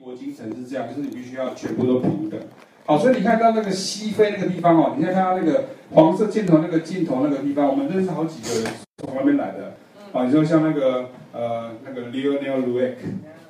国精神是这样，就是你必须要全部都平等。好，所以你看到那个西非那个地方哦，你看到那个黄色箭头那个箭头那个地方，我们认识好几个人从那边来的。啊，你说像那个呃那个 Lionel Louek，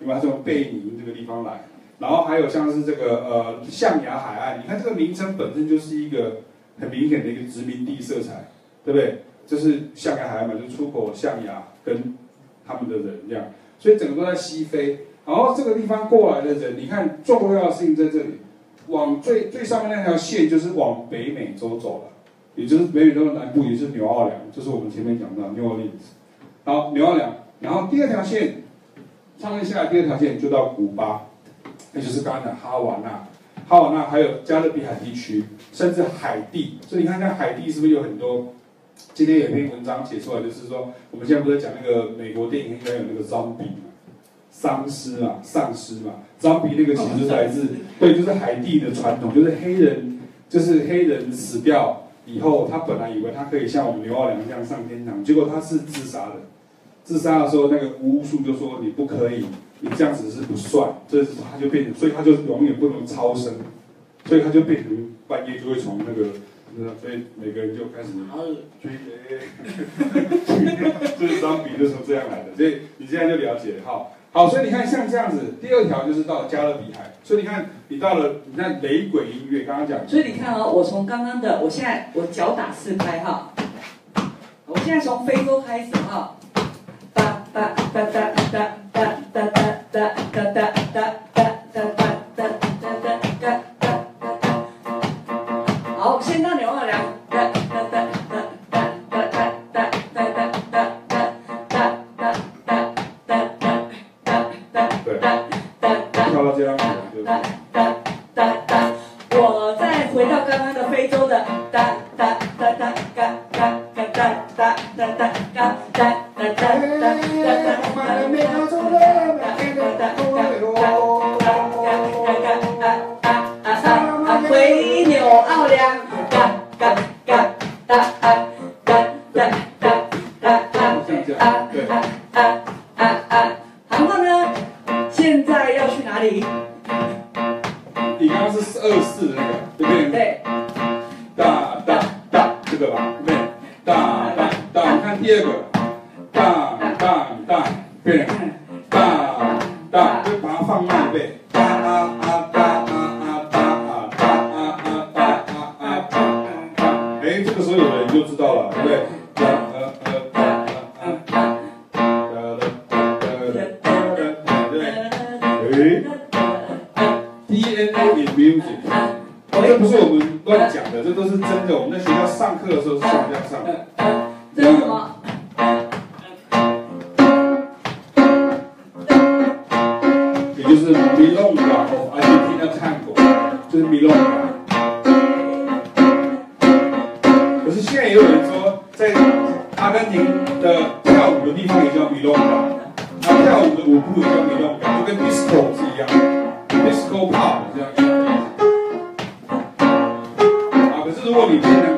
因为他从贝宁这个地方来，然后还有像是这个呃象牙海岸，你看这个名称本身就是一个很明显的一个殖民地色彩，对不对？就是象牙海岸嘛，就出口象牙跟他们的人这样，所以整个都在西非。然后这个地方过来的人，你看重要性在这里，往最最上面那条线就是往北美洲走了，也就是北美洲的南部，也就是纽奥良，就是我们前面讲到 New Orleans。好，纽奥良，然后第二条线，上面下来第二条线就到古巴，那就是刚刚讲哈瓦那，哈瓦那还有加勒比海地区，甚至海地。所以你看，看海地是不是有很多？今天有篇文章写出来，就是说我们现在不是讲那个美国电影应该有那个 zombie，丧尸嘛，丧尸嘛脏比那个其实是来自对，就是海地的传统，就是黑人，就是黑人死掉以后，他本来以为他可以像我们纽奥良这样上天堂，结果他是自杀的。自杀的时候，那个巫术就说你不可以，你这样子是不算，这是他就变成，所以他就永远不能超生，所以他就变成半夜就会从那个，所以每个人就开始追，就是当比的时候这样来的，所以你现在就了解哈，好，所以你看像这样子，第二条就是到加勒比海，所以你看你到了，你看雷鬼音乐刚刚讲，所以你看哦，我从刚刚的，我现在我脚打四拍哈，我现在从非洲开始哈。哒哒哒哒哒哒哒哒哒哒哒哒哒哒哒哒哒哒哒哒哒哒哒哒哒！哒哒啊！回牛二两！哒哒哒哒哒！你刚刚是二四那个，对。不对？对。哒。对吧？对，哒哒哒，看第二个，哒哒哒，对，哒哒，这八分音符，哒啊啊哒啊啊哒啊啊啊啊哒啊啊，哎，这个时候有人就知道了，对，这不是我们乱讲的，这都是真的，我们在学。上课的时候是怎么样上？这是什么？也就是 Milonga of Argentina Tango，就是 Milonga。可是现在也有人说，在阿根廷的跳舞的地方也叫 Milonga，那跳舞的舞步也叫 Milonga，就跟 Disco 是一样，Disco Pop 这样。如果你平常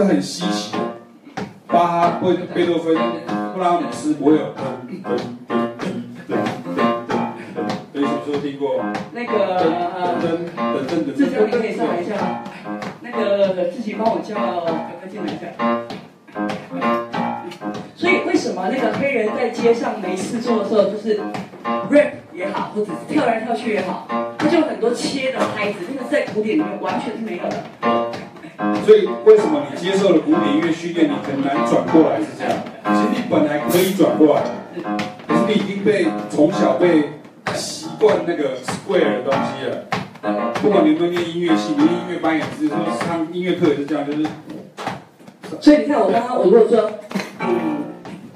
这很稀奇。巴哈、贝贝多芬、布拉姆斯不会有噔噔噔噔噔噔噔。你什么时候听过？那个噔噔噔噔。志强，你可以上来一下？那个自己帮我叫哥哥进来一下。所以为什么那个黑人在街上没事做的时候，就是 rap 也好，或者是跳来跳去也好，他就有很多切的拍子，那个在古典里面完全是没有的。所以为什么你接受了古典音乐训练，你很难转过来是这样？其实你本来可以转过来，可是你已经被从小被习惯那个 square 的东西了。不管你有没有念音乐系，你念音乐班也是，说上音乐课也是这样，就是。所以你看，我刚刚我如果说，嗯，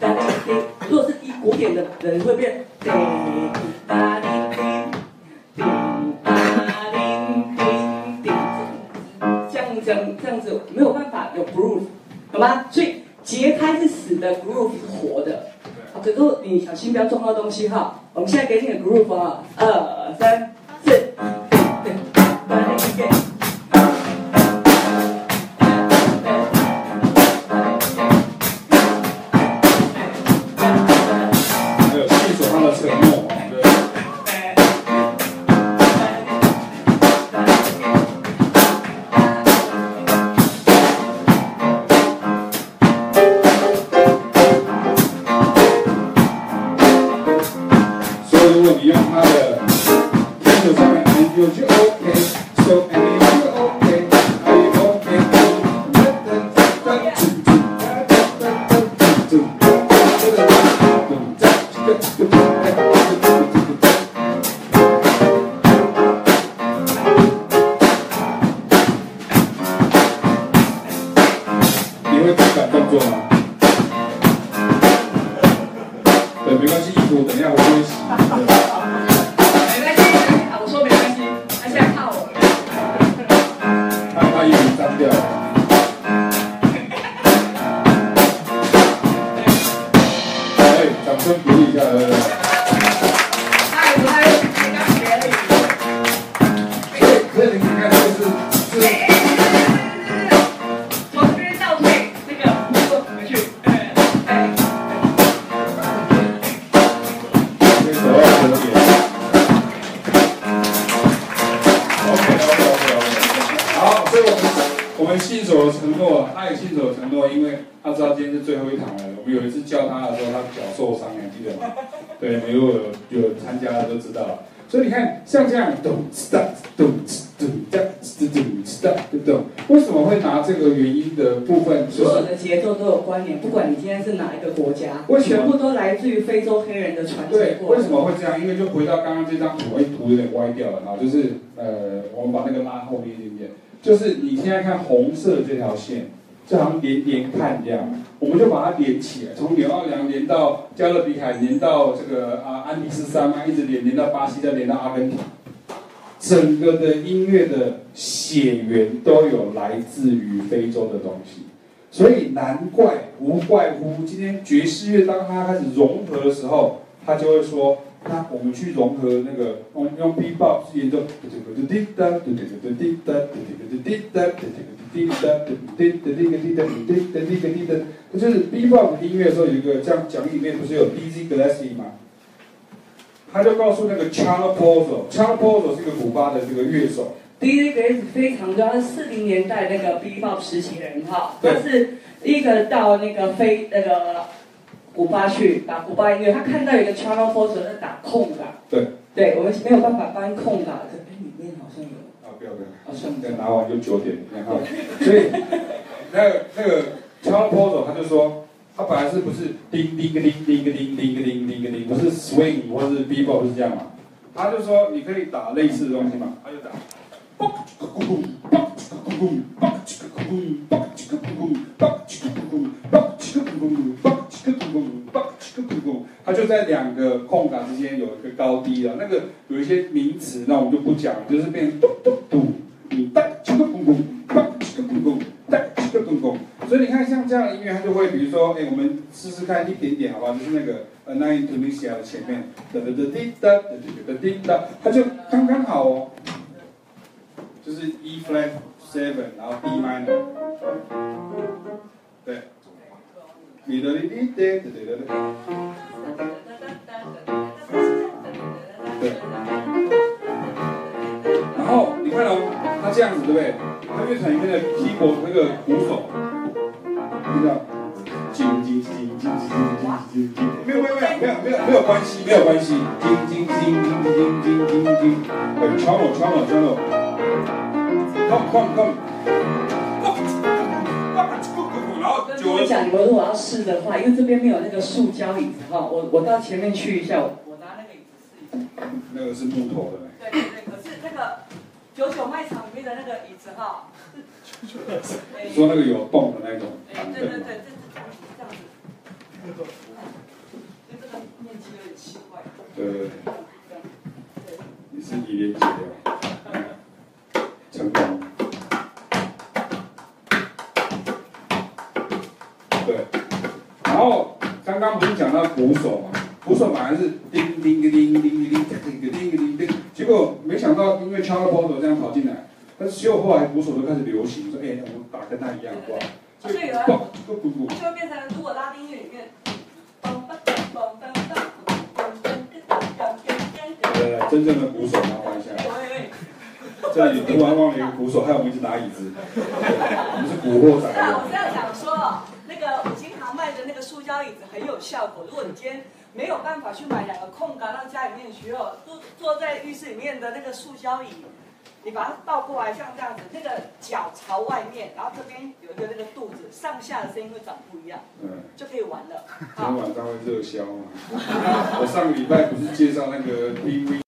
哒滴滴，如果是一古典的人会变，所以节拍是死的，groove 是活的。好，可是你小心不要撞到东西哈。我们现在给你个 groove 啊，二三他也信守承诺因为他知道今天是最后一场了我们有一次叫他的时候他脚受伤了记得吗？对没有有参加的都知道。所以你看像这样咚哒咚哒咚哒咚哒对不对为什么会拿这个原因的部分所有的节奏都有关联不管你今天是哪一个国家我全部都来自于非洲黑人的传统为什么会这样因为就回到刚刚这张图我一图有点歪掉了哈就是呃我们把那个拉后面就是你现在看红色这条线，就好像连连看这样，我们就把它连起来，从纽奥良连到加勒比海，连到这个啊安第斯山脉，一直连连到巴西，再连到阿根廷，整个的音乐的血缘都有来自于非洲的东西，所以难怪无怪乎今天爵士乐当它开始融合的时候，他就会说。那我们去融合那个用用 Bebop 去演奏，滴滴滴答，滴滴滴滴答，滴滴滴滴答，滴滴滴滴答，滴滴滴滴答，滴滴滴滴答，它就是 Bebop 音乐的时候有一个这样讲里面不是有 Dizzy Gillespie 吗？他就告诉那个 Charles Pozzo，Charles Pozzo 是一个古巴的这个乐手。Dizzy Gillespie 非常重要，是四零年代那个 Bebop 时期的人哈，他是一个到那个非那个。古巴去打古巴音乐，他看到一个 Channel Four 在打空的，对，对，我们没有办法搬空的，这哎里面好像有，啊不要不要，啊算了，等拿完就九点，然后，所以那个那个 Channel Four 他就说，他本来是不是叮叮个叮叮个叮叮个叮叮个叮，不是 swing 或是 bebop 不是这样嘛？他就说你可以打类似的东西嘛，他就打。在两个空档之间有一个高低的，那个有一些名词，那我们就不讲，就是变成嘟嘟嘟，你哒七个咚咚，哒七个咚咚，哒七个咚咚。所以你看，像这样的音乐，它就会，比如说，哎，我们试试看一点点，好不好？就是那个呃，Nine in Tunisia 的前面，哒哒哒滴哒，哒哒哒滴哒，它就刚刚好哦，就是 E flat seven，然后 D minor，对，咪哒哩哩哒，哒哒哒哒。然后你看哦，他这样子对不对？他乐团里面的吉他那个鼓手，你知道？金金金金金金金金金，没有没有没有没有没有关系没有关系，金金金金金金金金，哎，穿我穿我穿我，come come come。讲，你们如果要试的话，因为这边没有那个塑胶椅子哈，我我到前面去一下，我拿那个椅子试一下。那个是木头的。对对对，可是那个九九卖场里面的那个椅子哈，你 说那个有洞的那种。对对对对，这是这样子。因为这个面积有点奇怪。对对对。你是几年级的。成功。对。然后刚刚不是讲到鼓手嘛？鼓手反而是叮叮个叮叮叮叮叮个叮个叮叮，结果没想到因为 c h a r l e Parker 这样跑进来，但是结果后来鼓手都开始流行，说哎，我们打跟他一样，好不好？所以有就变成如果拉丁乐里面。对，真正的鼓手，麻烦一下。这里突然忘了一个鼓手，害我们一直拿椅子。我们是古惑仔。我这样讲说，那个五金行卖的那个塑胶椅子很有效果。如果你今天没有办法去买两个空杆到家里面去哦，坐坐在浴室里面的那个塑胶椅。你把它倒过来，像这样子，那个脚朝外面，然后这边有一个那个肚子，上下的声音会长不一样，嗯，就可以玩了。今天晚上会热销吗？我上个礼拜不是介绍那个 PV